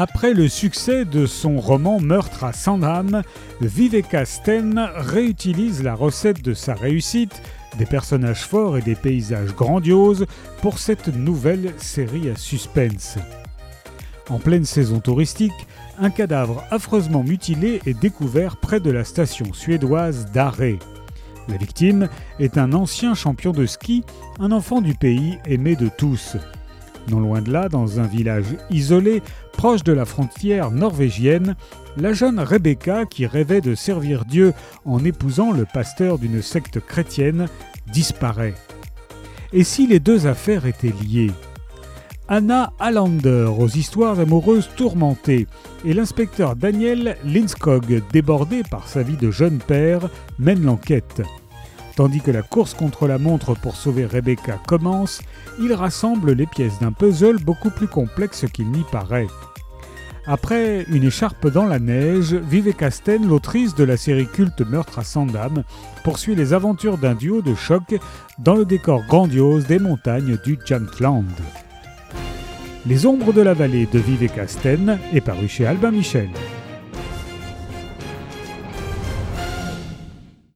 Après le succès de son roman Meurtre à Sandham, Viveka Sten réutilise la recette de sa réussite, des personnages forts et des paysages grandioses pour cette nouvelle série à suspense. En pleine saison touristique, un cadavre affreusement mutilé est découvert près de la station suédoise d'Arré. La victime est un ancien champion de ski, un enfant du pays aimé de tous. Non loin de là, dans un village isolé, proche de la frontière norvégienne, la jeune Rebecca, qui rêvait de servir Dieu en épousant le pasteur d'une secte chrétienne, disparaît. Et si les deux affaires étaient liées? Anna Allander aux histoires amoureuses tourmentées et l'inspecteur Daniel Linskog, débordé par sa vie de jeune père, mène l'enquête. Tandis que la course contre la montre pour sauver Rebecca commence, il rassemble les pièces d'un puzzle beaucoup plus complexe qu'il n'y paraît. Après Une écharpe dans la neige, Viveka Sten, l'autrice de la série culte Meurtre à Sandam, poursuit les aventures d'un duo de choc dans le décor grandiose des montagnes du Jamtland. Les ombres de la vallée de Viveka Sten est paru chez Albin Michel.